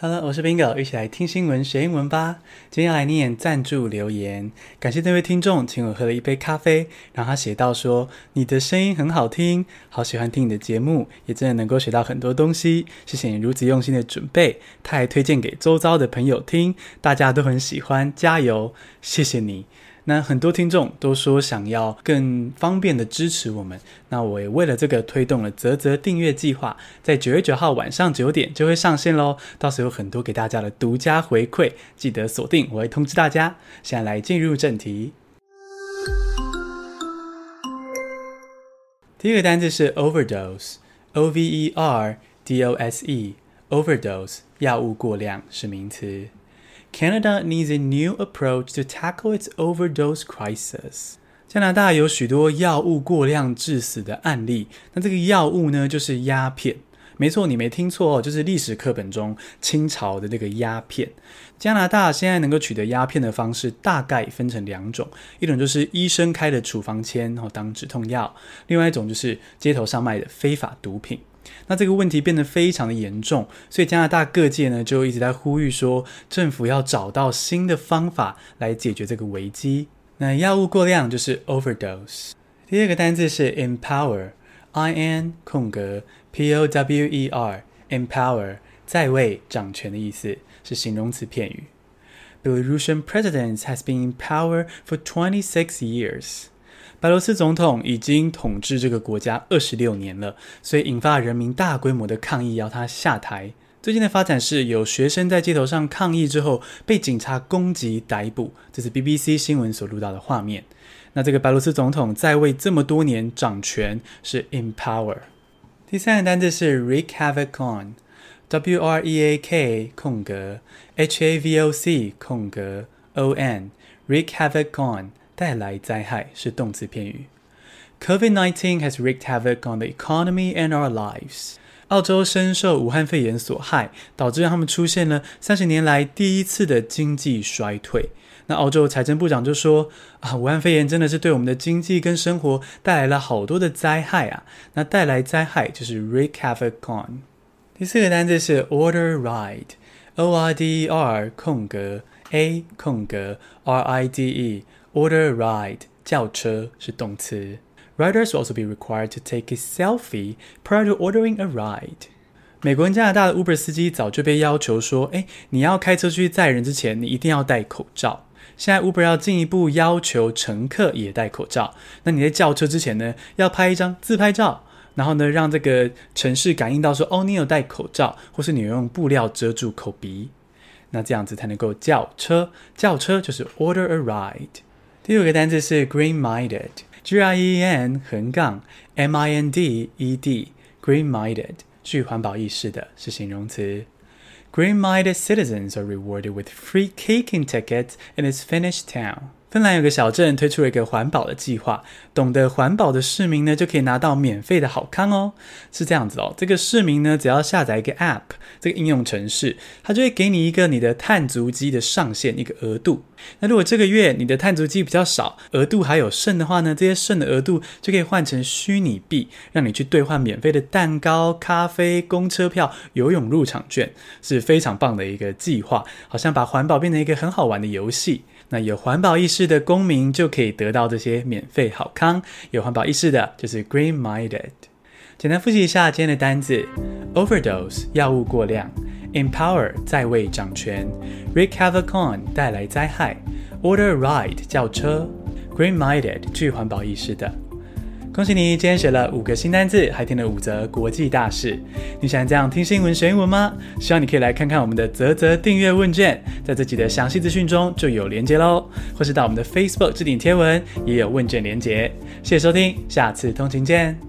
Hello，我是 Bingo，一起来听新闻学英文吧。今天要来念赞助留言，感谢这位听众请我喝了一杯咖啡，然后他写到说：“你的声音很好听，好喜欢听你的节目，也真的能够学到很多东西。谢谢你如此用心的准备。”他还推荐给周遭的朋友听，大家都很喜欢，加油！谢谢你。那很多听众都说想要更方便的支持我们，那我也为了这个推动了啧啧订阅计划，在九月九号晚上九点就会上线喽。到时候有很多给大家的独家回馈，记得锁定，我会通知大家。现在来进入正题，第一个单字是 overdose，O V E R D O S E，overdose，药物过量是名词。Canada needs a new approach to tackle its overdose crisis. 加拿大有许多药物过量致死的案例。那这个药物呢，就是鸦片。没错，你没听错哦，就是历史课本中清朝的那个鸦片。加拿大现在能够取得鸦片的方式大概分成两种，一种就是医生开的处方签，然后当止痛药；另外一种就是街头上卖的非法毒品。那这个问题变得非常的严重，所以加拿大各界呢就一直在呼吁说，政府要找到新的方法来解决这个危机。那药物过量就是 overdose。第二个单字是 empower，I N 空格 P O W E R，empower 在位掌权的意思，是形容词片语。Belarusian president has been in power for twenty six years. 白罗斯总统已经统治这个国家二十六年了，所以引发人民大规模的抗议，要他下台。最近的发展是有学生在街头上抗议之后被警察攻击逮捕，这是 BBC 新闻所录到的画面。那这个白罗斯总统在位这么多年，掌权是 in power。第三个单字是 wreak havoc on，W R E A K 空格 H A V O C 空格 O N，wreak havoc on。带来灾害是动词片语。COVID-19 has wreaked havoc on the economy and our lives。澳洲深受武汉肺炎所害，导致他们出现了三十年来第一次的经济衰退。那澳洲财政部长就说：“啊，武汉肺炎真的是对我们的经济跟生活带来了好多的灾害啊！那带来灾害就是 wreak havoc on。”第四个单词是 order ride，O-R-D-R 空格 A 空格 R I D E。Order a ride，叫车是动词。Riders will also be required to take a selfie prior to ordering a ride。美国跟加拿大的 Uber 司机早就被要求说，诶，你要开车去载人之前，你一定要戴口罩。现在 Uber 要进一步要求乘客也戴口罩。那你在叫车之前呢，要拍一张自拍照，然后呢，让这个城市感应到说，哦，你有戴口罩，或是你用布料遮住口鼻，那这样子才能够叫车。叫车就是 order a ride。第五个单词是 green-minded，G R E E N 横杠 M I N D E D，green-minded 具环保意识的是形容词。Green-minded citizens are rewarded with free caking tickets in its Finnish town. 芬兰有个小镇推出了一个环保的计划，懂得环保的市民呢就可以拿到免费的好康哦。是这样子哦，这个市民呢只要下载一个 App，这个应用程式，它就会给你一个你的碳足迹的上限，一个额度。那如果这个月你的碳足迹比较少，额度还有剩的话呢，这些剩的额度就可以换成虚拟币，让你去兑换免费的蛋糕、咖啡、公车票、游泳入场券，是非常棒的一个计划，好像把环保变成一个很好玩的游戏。那有环保意识的公民就可以得到这些免费好康。有环保意识的就是 green-minded。简单复习一下今天的单字：overdose 药物过量，empower 在位掌权，wreak havoc on 带来灾害，order ride 叫车，green-minded 具环保意识的。恭喜你，今天学了五个新单字，还听了五则国际大事。你喜欢这样听新闻学英文吗？希望你可以来看看我们的泽泽订阅问卷，在自己的详细资讯中就有连接喽，或是到我们的 Facebook 置顶贴文也有问卷连接。谢谢收听，下次通勤见。